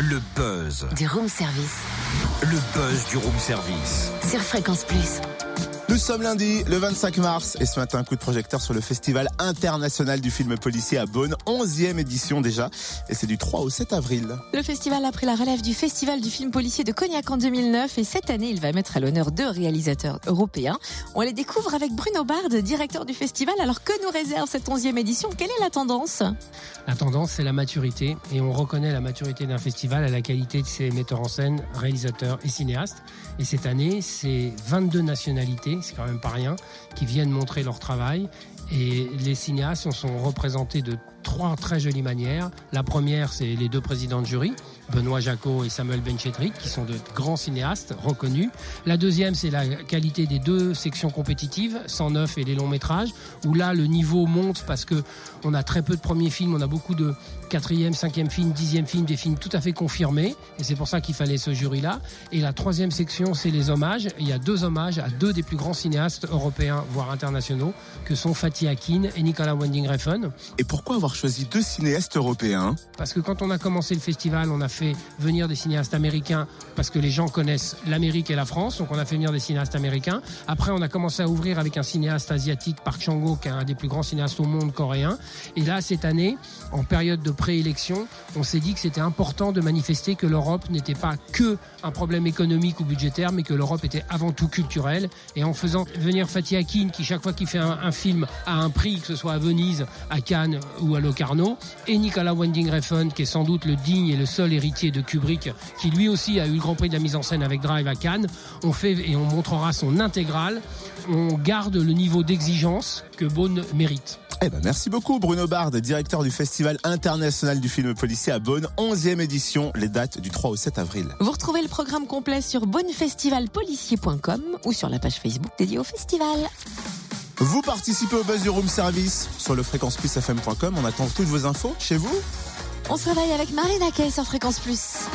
Le buzz. Du room service. Le buzz du room service. Sur Fréquence Plus. Nous sommes lundi, le 25 mars, et ce matin, un coup de projecteur sur le Festival international du film policier à Beaune, 11e édition déjà, et c'est du 3 au 7 avril. Le festival a pris la relève du Festival du film policier de Cognac en 2009, et cette année, il va mettre à l'honneur deux réalisateurs européens. On les découvre avec Bruno Bard, directeur du festival. Alors que nous réserve cette 11e édition Quelle est la tendance? La tendance, c'est la maturité, et on reconnaît la maturité d'un festival à la qualité de ses metteurs en scène, réalisateurs et cinéastes. Et cette année, c'est 22 nationalités c'est quand même pas rien, qui viennent montrer leur travail. Et les cinéastes sont représentés de trois très jolies manières. La première, c'est les deux présidents de jury, Benoît Jacot et Samuel Benchetrik, qui sont de grands cinéastes reconnus. La deuxième, c'est la qualité des deux sections compétitives, 109 et les longs métrages, où là, le niveau monte parce que on a très peu de premiers films, on a beaucoup de quatrième, cinquième film, dixième film, des films tout à fait confirmés, et c'est pour ça qu'il fallait ce jury-là. Et la troisième section, c'est les hommages. Il y a deux hommages à deux des plus grands cinéastes européens, voire internationaux, que sont Fatih Akin et Nicolas Winding Refn. Et pourquoi avoir choisi deux cinéastes européens Parce que quand on a commencé le festival, on a fait venir des cinéastes américains parce que les gens connaissent l'Amérique et la France, donc on a fait venir des cinéastes américains. Après, on a commencé à ouvrir avec un cinéaste asiatique, Park Chang-ho, qui est un des plus grands cinéastes au monde coréen. Et là, cette année, en période de préélection, on s'est dit que c'était important de manifester que l'Europe n'était pas que un problème économique ou budgétaire, mais que l'Europe était avant tout culturelle. Et en faisant venir Fatih Akin, qui chaque fois qu'il fait un, film a un prix, que ce soit à Venise, à Cannes ou à Locarno, et Nicolas Winding Refn, qui est sans doute le digne et le seul héritier de Kubrick, qui lui aussi a eu le Grand Prix de la mise en scène avec Drive à Cannes, on fait et on montrera son intégrale. On garde le niveau d'exigence que Beaune mérite. Eh ben merci beaucoup Bruno Bard, directeur du Festival international du film policier à Beaune, 11e édition, les dates du 3 au 7 avril. Vous retrouvez le programme complet sur bonnefestivalpolicier.com ou sur la page Facebook dédiée au festival. Vous participez au buzz du room service sur le fréquenceplusfm.com. On attend toutes vos infos chez vous. On se réveille avec Marlène Kay sur Fréquence Plus.